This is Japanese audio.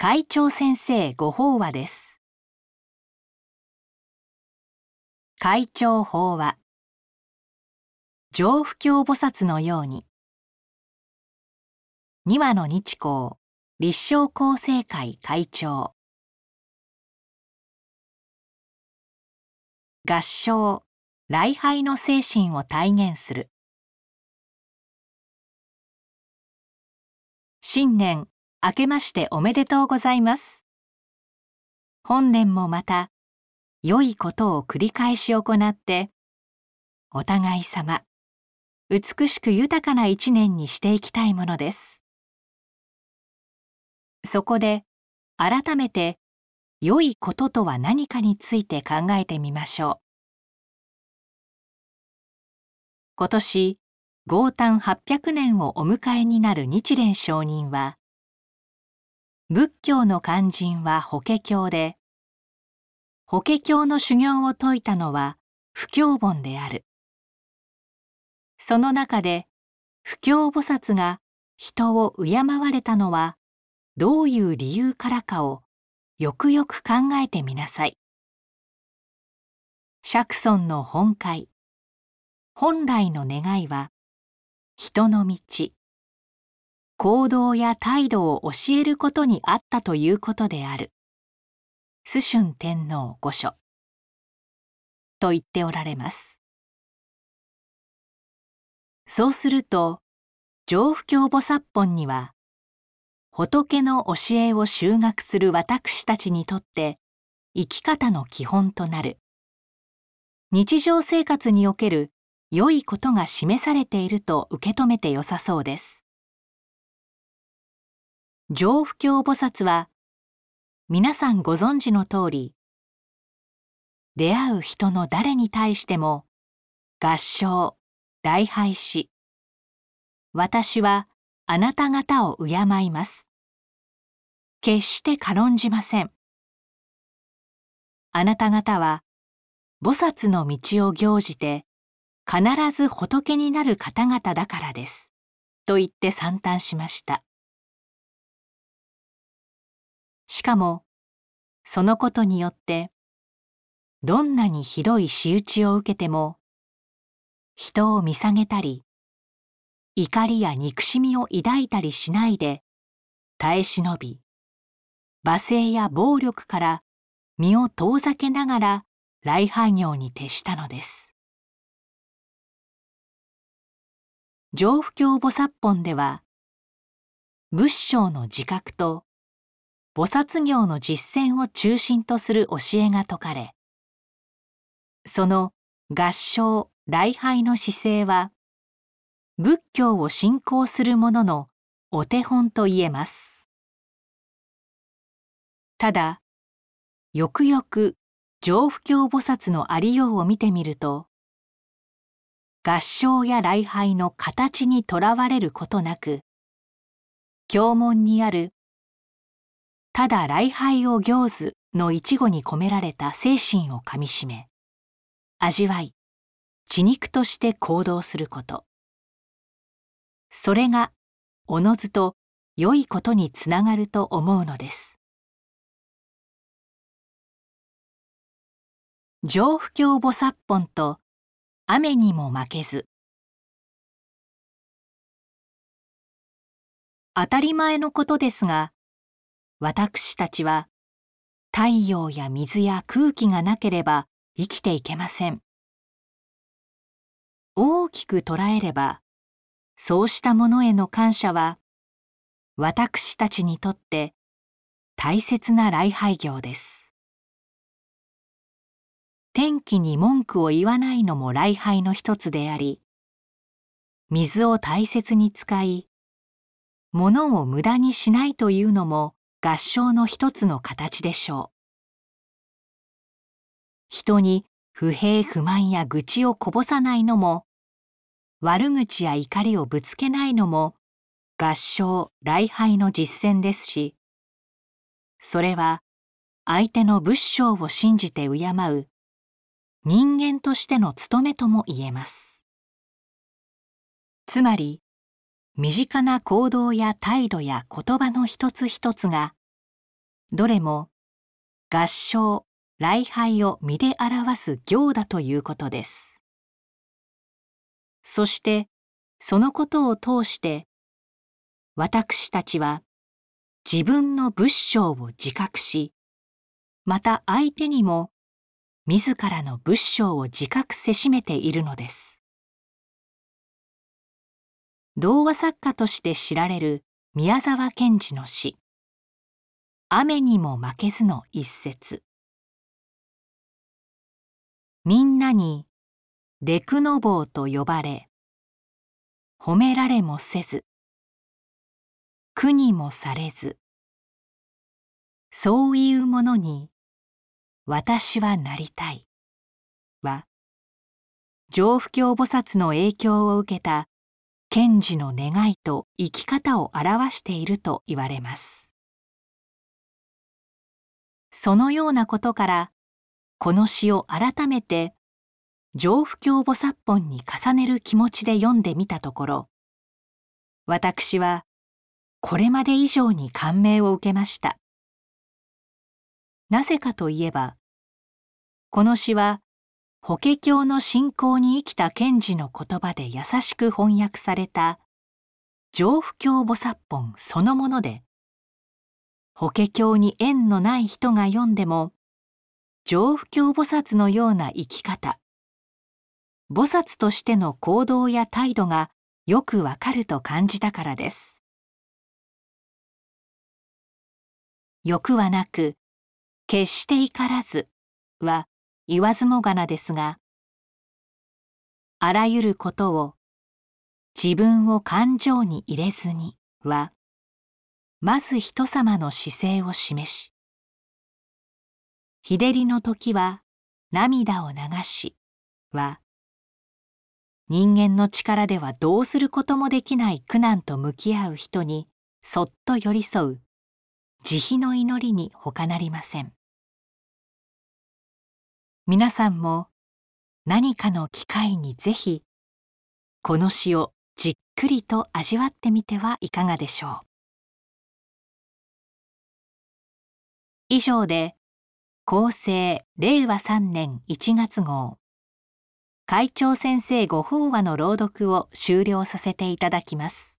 会長先生ご法話です。会長法話。上不教菩薩のように。二羽の日光。立正厚生会会長。合唱。礼拝の精神を体現する。新年。明けましておめでとうございます。本年もまた良いことを繰り返し行ってお互い様美しく豊かな一年にしていきたいものです。そこで改めて良いこととは何かについて考えてみましょう。今年豪誕800年をお迎えになる日蓮上人は仏教の肝心は法華経で法華経の修行を説いたのは不教本であるその中で不教菩薩が人を敬われたのはどういう理由からかをよくよく考えてみなさい。釈尊の本会本来の願いは人の道行動や態度を教えることにあったということである。崇春天皇御所。と言っておられます。そうすると上不教菩薩本には仏の教えを修学する私たちにとって生き方の基本となる。日常生活における良いことが示されていると受け止めてよさそうです。上不教菩薩は皆さんご存知の通り出会う人の誰に対しても合唱礼拝し私はあなた方を敬います決して軽んじませんあなた方は菩薩の道を行じて必ず仏になる方々だからです。と言って賛嘆しました。しかも、そのことによって、どんなにひどい仕打ちを受けても、人を見下げたり、怒りや憎しみを抱いたりしないで、耐え忍び、罵声や暴力から身を遠ざけながら礼拝業に徹したのです。上不教菩薩本では仏性の自覚と菩薩業の実践を中心とする教えが説かれその合唱礼拝の姿勢は仏教を信仰する者のお手本と言えます。ただよくよく上不教菩薩のありようを見てみると合唱や礼拝の形にとらわれることなく経文にある「ただ礼拝を行ず」の一語に込められた精神をかみしめ味わい血肉として行動すること。それがおのずと良いことにつながると思うのです。上不教菩薩本と雨にも負けず当たり前のことですが私たちは太陽や水や空気がなければ生きていけません。大きく捉えればそうしたものへの感謝は私たちにとって大切な礼拝業です。天気に文句を言わないのも礼拝の一つであり水を大切に使い物を無駄にしないというのも合唱の一つの形でしょう。人に不平不満や愚痴をこぼさないのも悪口や怒りをぶつけないのも合唱礼拝の実践ですしそれは相手の仏性を信じて敬う人間としての務めとも言えます。つまり身近な行動や態度や言葉の一つ一つがどれも合唱礼拝を身で表す行だということです。そしてそのことを通して私たちは自分の仏性を自覚しまた相手にも自らの仏性を自覚せしめているのです。童話作家として知られる宮沢賢治の詩「雨にも負けず」の一節。みんなにデクノボーと呼ばれ褒められもせず。苦にもされず。そういうものに私はなりたい。は上不教菩薩の影響を受けた賢治の願いと生き方を表していると言われます。そのようなことからこの詩を改めて上不教菩薩本に重ねる気持ちで読んでみたところ私はこれまで以上に感銘を受けました。なぜかといえばこの詩は法華経の信仰に生きた賢治の言葉で優しく翻訳された上不教菩薩本そのもので法華経に縁のない人が読んでも上不教菩薩のような生き方菩薩としての行動や態度がよくわかると感じたからです。欲はなく決して怒らずは言わずもがなですがあらゆることを自分を感情に入れずにはまず人様の姿勢を示し日照りの時は涙を流しは人間の力ではどうすることもできない苦難と向き合う人にそっと寄り添う慈悲の祈りに他なりません。皆さんも何かの機会にぜひこの詩をじっくりと味わってみてはいかがでしょう。以上で厚生令和3年1月号。会長先生ご法話の朗読を終了させていただきます。